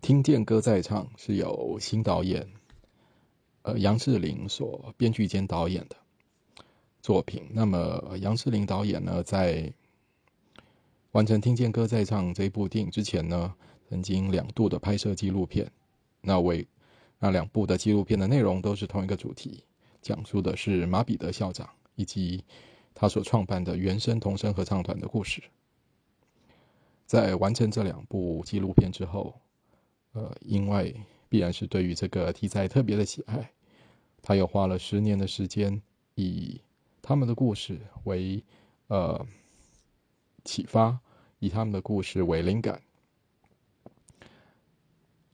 听见歌在唱是由新导演，呃杨志玲所编剧兼导演的作品。那么杨志玲导演呢，在完成《听见歌在唱》这部电影之前呢，曾经两度的拍摄纪录片。那为那两部的纪录片的内容都是同一个主题，讲述的是马彼得校长以及他所创办的原声童声合唱团的故事。在完成这两部纪录片之后，呃，因为必然是对于这个题材特别的喜爱，他又花了十年的时间，以他们的故事为呃启发，以他们的故事为灵感，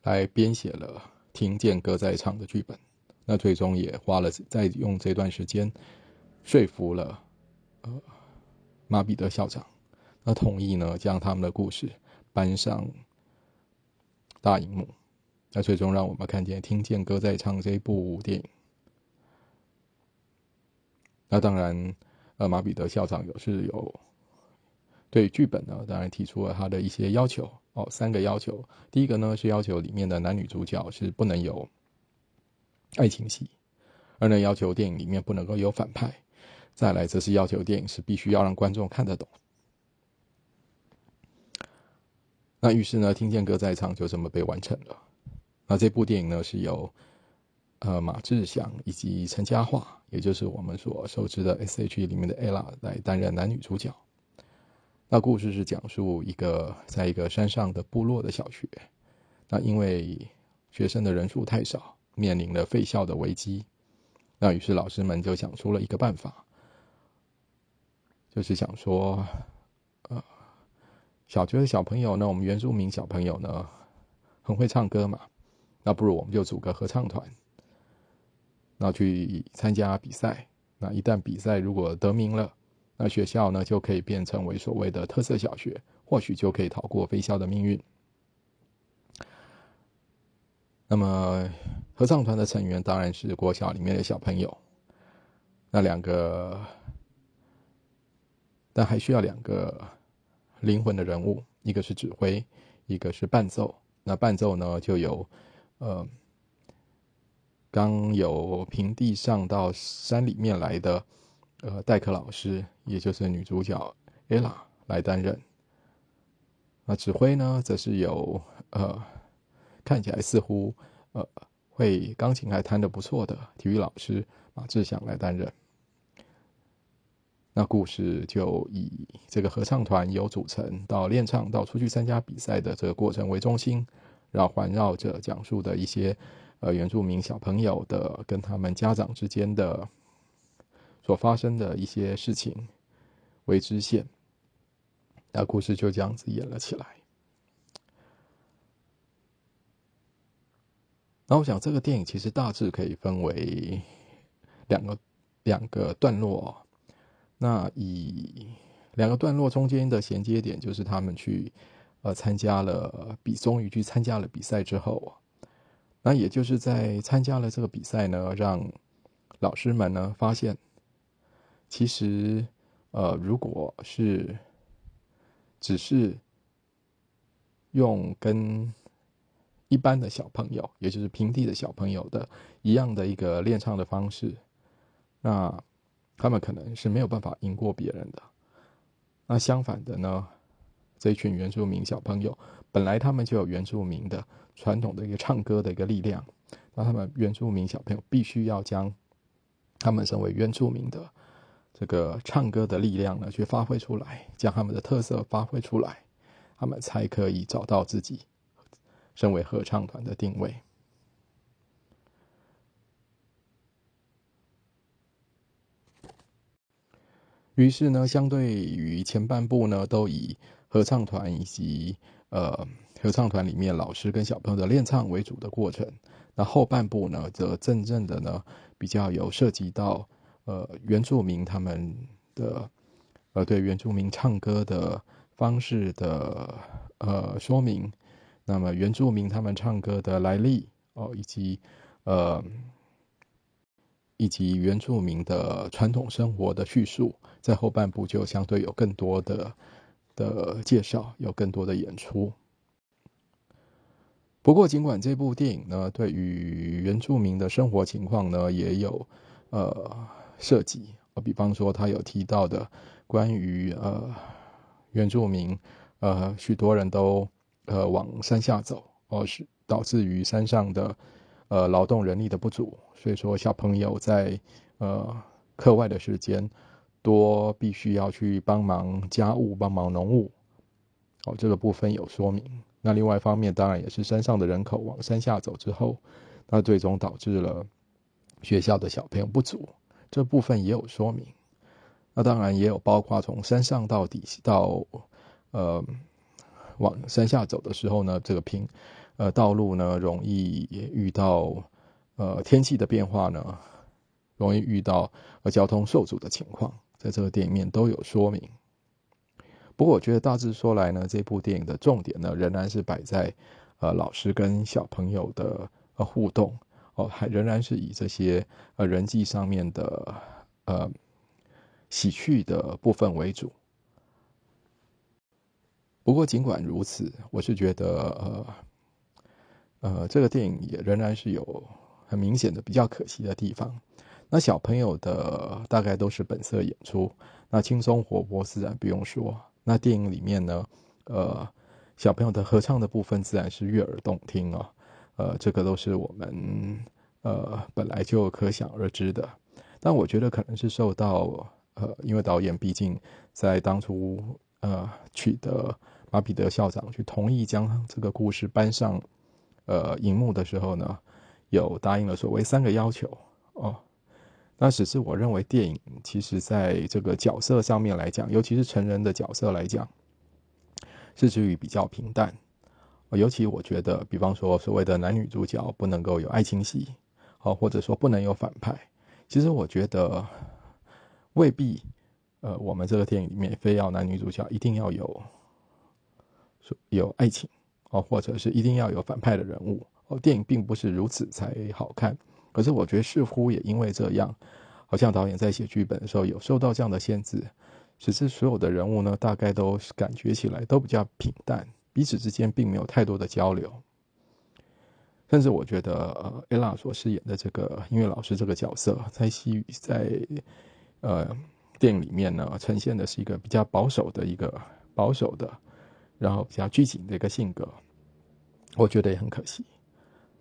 来编写了《听见歌在唱》的剧本。那最终也花了在用这段时间说服了呃马彼得校长。那同意呢，将他们的故事搬上大荧幕，那最终让我们看见、听见歌在唱这部电影。那当然，呃，马彼得校长有是有对剧本呢，当然提出了他的一些要求哦，三个要求。第一个呢是要求里面的男女主角是不能有爱情戏，二呢要求电影里面不能够有反派，再来则是要求电影是必须要让观众看得懂。那于是呢，听见歌在唱就这么被完成了。那这部电影呢，是由呃马志祥以及陈嘉桦，也就是我们所熟知的 S.H.E 里面的 ella 来担任男女主角。那故事是讲述一个在一个山上的部落的小学，那因为学生的人数太少，面临了废校的危机。那于是老师们就想出了一个办法，就是想说，小学的小朋友呢，我们原住民小朋友呢，很会唱歌嘛，那不如我们就组个合唱团，那去参加比赛。那一旦比赛如果得名了，那学校呢就可以变成为所谓的特色小学，或许就可以逃过非校的命运。那么合唱团的成员当然是国小里面的小朋友，那两个，但还需要两个。灵魂的人物，一个是指挥，一个是伴奏。那伴奏呢，就有呃，刚有平地上到山里面来的呃代课老师，也就是女主角 ella 来担任。那指挥呢，则是有呃看起来似乎呃会钢琴还弹得不错的体育老师马志祥来担任。那故事就以这个合唱团由组成到练唱到出去参加比赛的这个过程为中心，然后环绕着讲述的一些呃原住民小朋友的跟他们家长之间的所发生的一些事情为支线，那故事就这样子演了起来。那我想这个电影其实大致可以分为两个两个段落。那以两个段落中间的衔接点，就是他们去呃参加了比，终于去参加了比赛之后那也就是在参加了这个比赛呢，让老师们呢发现，其实呃如果是只是用跟一般的小朋友，也就是平地的小朋友的一样的一个练唱的方式，那。他们可能是没有办法赢过别人的。那相反的呢？这一群原住民小朋友本来他们就有原住民的传统的一个唱歌的一个力量。那他们原住民小朋友必须要将他们身为原住民的这个唱歌的力量呢，去发挥出来，将他们的特色发挥出来，他们才可以找到自己身为合唱团的定位。于是呢，相对于前半部呢，都以合唱团以及呃合唱团里面老师跟小朋友的练唱为主的过程，那后半部呢，则真正的呢比较有涉及到呃原住民他们的呃对原住民唱歌的方式的呃说明，那么原住民他们唱歌的来历哦，以及呃。以及原住民的传统生活的叙述，在后半部就相对有更多的的介绍，有更多的演出。不过，尽管这部电影呢，对于原住民的生活情况呢，也有呃涉及，比方说他有提到的关于呃原住民呃许多人都呃往山下走，哦是导致于山上的呃劳动人力的不足，所以说小朋友在呃课外的时间多必须要去帮忙家务、帮忙农务，哦这个部分有说明。那另外一方面，当然也是山上的人口往山下走之后，那最终导致了学校的小朋友不足，这部分也有说明。那当然也有包括从山上到底到呃往山下走的时候呢，这个平呃道路呢容易遇到呃天气的变化呢，容易遇到呃交通受阻的情况，在这个电影面都有说明。不过，我觉得大致说来呢，这部电影的重点呢，仍然是摆在，呃，老师跟小朋友的呃互动哦，还仍然是以这些呃人际上面的呃喜剧的部分为主。不过，尽管如此，我是觉得呃呃，这个电影也仍然是有很明显的比较可惜的地方。那小朋友的大概都是本色演出，那轻松活泼自然不用说。那电影里面呢，呃，小朋友的合唱的部分自然是悦耳动听啊，呃，这个都是我们呃本来就可想而知的。但我觉得可能是受到呃，因为导演毕竟在当初呃取得马彼得校长去同意将这个故事搬上呃荧幕的时候呢，有答应了所谓三个要求哦。那只是我认为电影其实在这个角色上面来讲，尤其是成人的角色来讲，是至于比较平淡。尤其我觉得，比方说所谓的男女主角不能够有爱情戏，哦，或者说不能有反派。其实我觉得未必，呃，我们这个电影里面非要男女主角一定要有有爱情，哦，或者是一定要有反派的人物。哦，电影并不是如此才好看。可是我觉得似乎也因为这样，好像导演在写剧本的时候有受到这样的限制，使之所有的人物呢，大概都感觉起来都比较平淡，彼此之间并没有太多的交流。甚至我觉得，呃，艾拉所饰演的这个音乐老师这个角色，在西语在呃电影里面呢，呈现的是一个比较保守的一个保守的，然后比较拘谨的一个性格，我觉得也很可惜。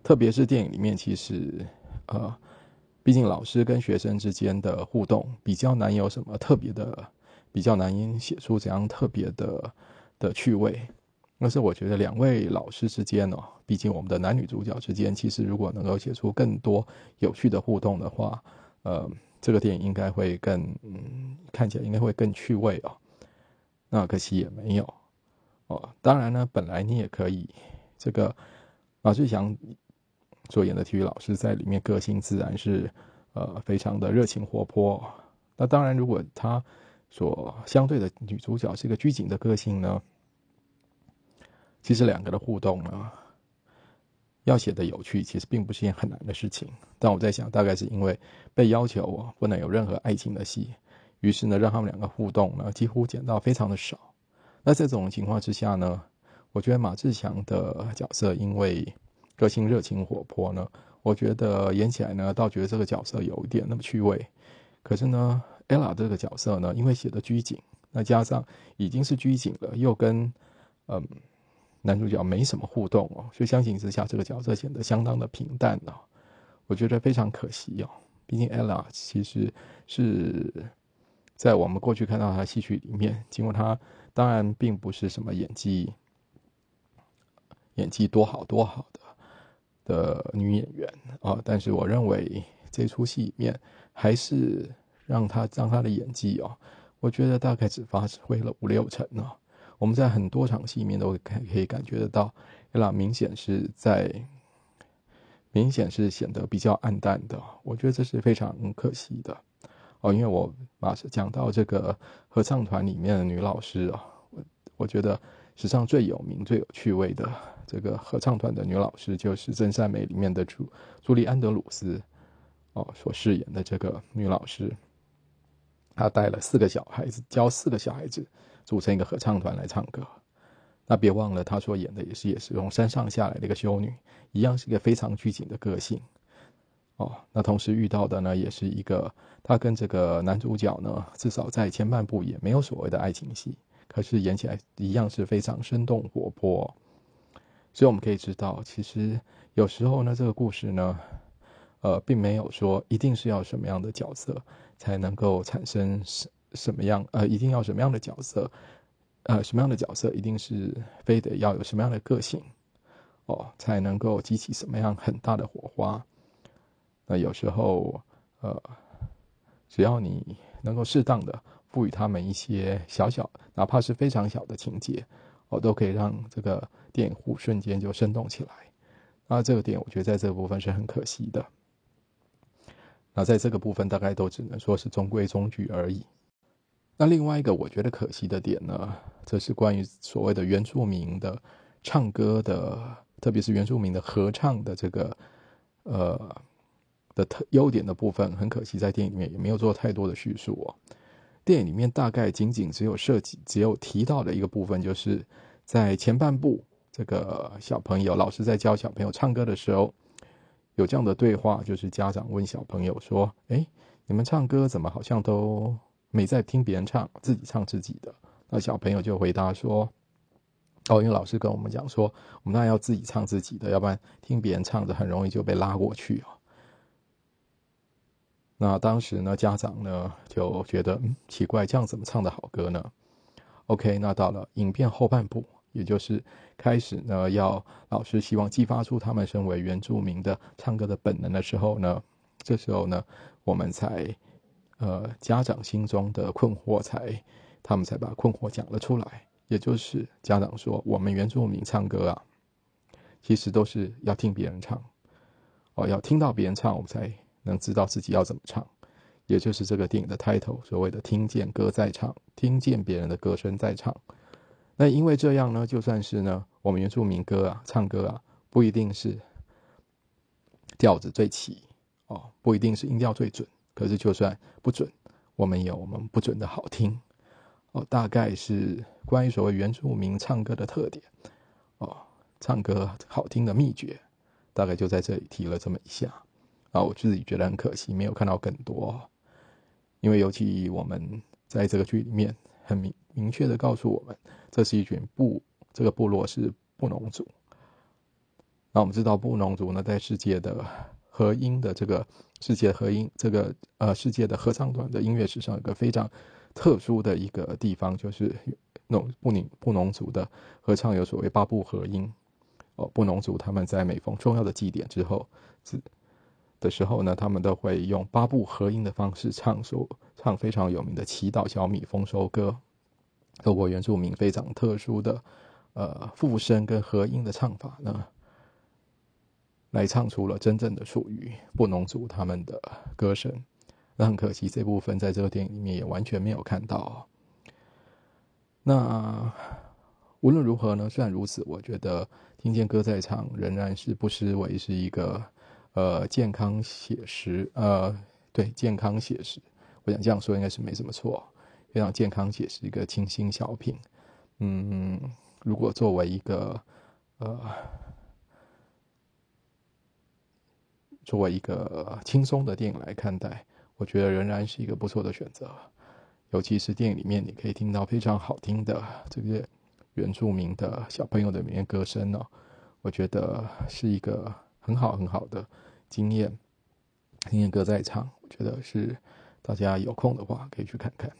特别是电影里面，其实。呃，毕竟老师跟学生之间的互动比较难有什么特别的，比较难写出怎样特别的的趣味。但是我觉得两位老师之间哦，毕竟我们的男女主角之间，其实如果能够写出更多有趣的互动的话，呃，这个电影应该会更嗯，看起来应该会更趣味哦。那可惜也没有当然呢，本来你也可以这个马志祥。所演的体育老师在里面个性自然是，呃，非常的热情活泼。那当然，如果他所相对的女主角是一个拘谨的个性呢，其实两个的互动呢，要写的有趣，其实并不是件很难的事情。但我在想，大概是因为被要求不能有任何爱情的戏，于是呢，让他们两个互动呢，几乎剪到非常的少。那在这种情况之下呢，我觉得马志强的角色因为。个性热情活泼呢，我觉得演起来呢，倒觉得这个角色有一点那么趣味。可是呢，ella 这个角色呢，因为写的拘谨，那加上已经是拘谨了，又跟嗯男主角没什么互动哦，所以相形之下，这个角色显得相当的平淡哦。我觉得非常可惜哦。毕竟 ella 其实是在我们过去看到他戏曲里面，尽管他当然并不是什么演技演技多好多好的。的女演员啊，但是我认为这出戏里面还是让她让她的演技哦，我觉得大概只发挥了 五六成呢。我们在很多场戏里面都可可以感觉得到，伊拉明显是在明显是显得比较暗淡的。我觉得这是非常可惜的哦，因为我马上讲到这个合唱团里面的女老师啊，我我觉得史上最有名、最有趣味的。这个合唱团的女老师就是《真善美》里面的朱朱莉安德鲁斯，哦，所饰演的这个女老师，她带了四个小孩子，教四个小孩子组成一个合唱团来唱歌。那别忘了，她所演的也是也是从山上下来的一个修女，一样是一个非常拘谨的个性。哦，那同时遇到的呢，也是一个他跟这个男主角呢，至少在前半部也没有所谓的爱情戏，可是演起来一样是非常生动活泼。所以我们可以知道，其实有时候呢，这个故事呢，呃，并没有说一定是要什么样的角色才能够产生什什么样，呃，一定要什么样的角色，呃，什么样的角色一定是非得要有什么样的个性，哦，才能够激起什么样很大的火花。那有时候，呃，只要你能够适当的赋予他们一些小小，哪怕是非常小的情节，哦，都可以让这个电影户瞬间就生动起来。那这个点，我觉得在这个部分是很可惜的。那在这个部分，大概都只能说是中规中矩而已。那另外一个我觉得可惜的点呢，则是关于所谓的原住民的唱歌的，特别是原住民的合唱的这个，呃。的特优点的部分，很可惜在电影里面也没有做太多的叙述哦。电影里面大概仅仅只有设计，只有提到的一个部分，就是在前半部，这个小朋友老师在教小朋友唱歌的时候，有这样的对话，就是家长问小朋友说：“哎，你们唱歌怎么好像都没在听别人唱，自己唱自己的？”那小朋友就回答说：“哦，因为老师跟我们讲说，我们当然要自己唱自己的，要不然听别人唱的很容易就被拉过去哦。”那当时呢，家长呢就觉得嗯奇怪，这样怎么唱的好歌呢？OK，那到了影片后半部，也就是开始呢，要老师希望激发出他们身为原住民的唱歌的本能的时候呢，这时候呢，我们才呃家长心中的困惑才，他们才把困惑讲了出来，也就是家长说，我们原住民唱歌啊，其实都是要听别人唱，哦，要听到别人唱，我们才。能知道自己要怎么唱，也就是这个电影的 title，所谓的“听见歌在唱”，听见别人的歌声在唱。那因为这样呢，就算是呢，我们原住民歌啊，唱歌啊，不一定是调子最齐哦，不一定是音调最准。可是就算不准，我们有我们不准的好听哦。大概是关于所谓原住民唱歌的特点哦，唱歌好听的秘诀，大概就在这里提了这么一下。啊，我自己觉得很可惜，没有看到更多。因为尤其我们在这个剧里面很明明确的告诉我们，这是一群部，这个部落是布农族。那我们知道布农族呢，在世界的合音的这个世界合音这个呃世界的合唱团的音乐史上，有个非常特殊的一个地方，就是那种布宁布农族的合唱有所谓八部合音。哦，布农族他们在每逢重要的祭典之后是。的时候呢，他们都会用八部合音的方式唱首唱非常有名的《祈祷小米丰收歌》，透过原住民非常特殊的呃复声跟合音的唱法呢，来唱出了真正的属于布农族他们的歌声。那很可惜，这部分在这个电影里面也完全没有看到。那无论如何呢，虽然如此，我觉得听见歌在唱仍然是不失为是一个。呃，健康写实，呃，对，健康写实，我想这样说应该是没什么错，非常健康写实一个清新小品。嗯，如果作为一个呃，作为一个轻松的电影来看待，我觉得仍然是一个不错的选择。尤其是电影里面，你可以听到非常好听的这个原住民的小朋友的民歌声呢，我觉得是一个。很好很好的经验，经验歌在唱，我觉得是大家有空的话可以去看看。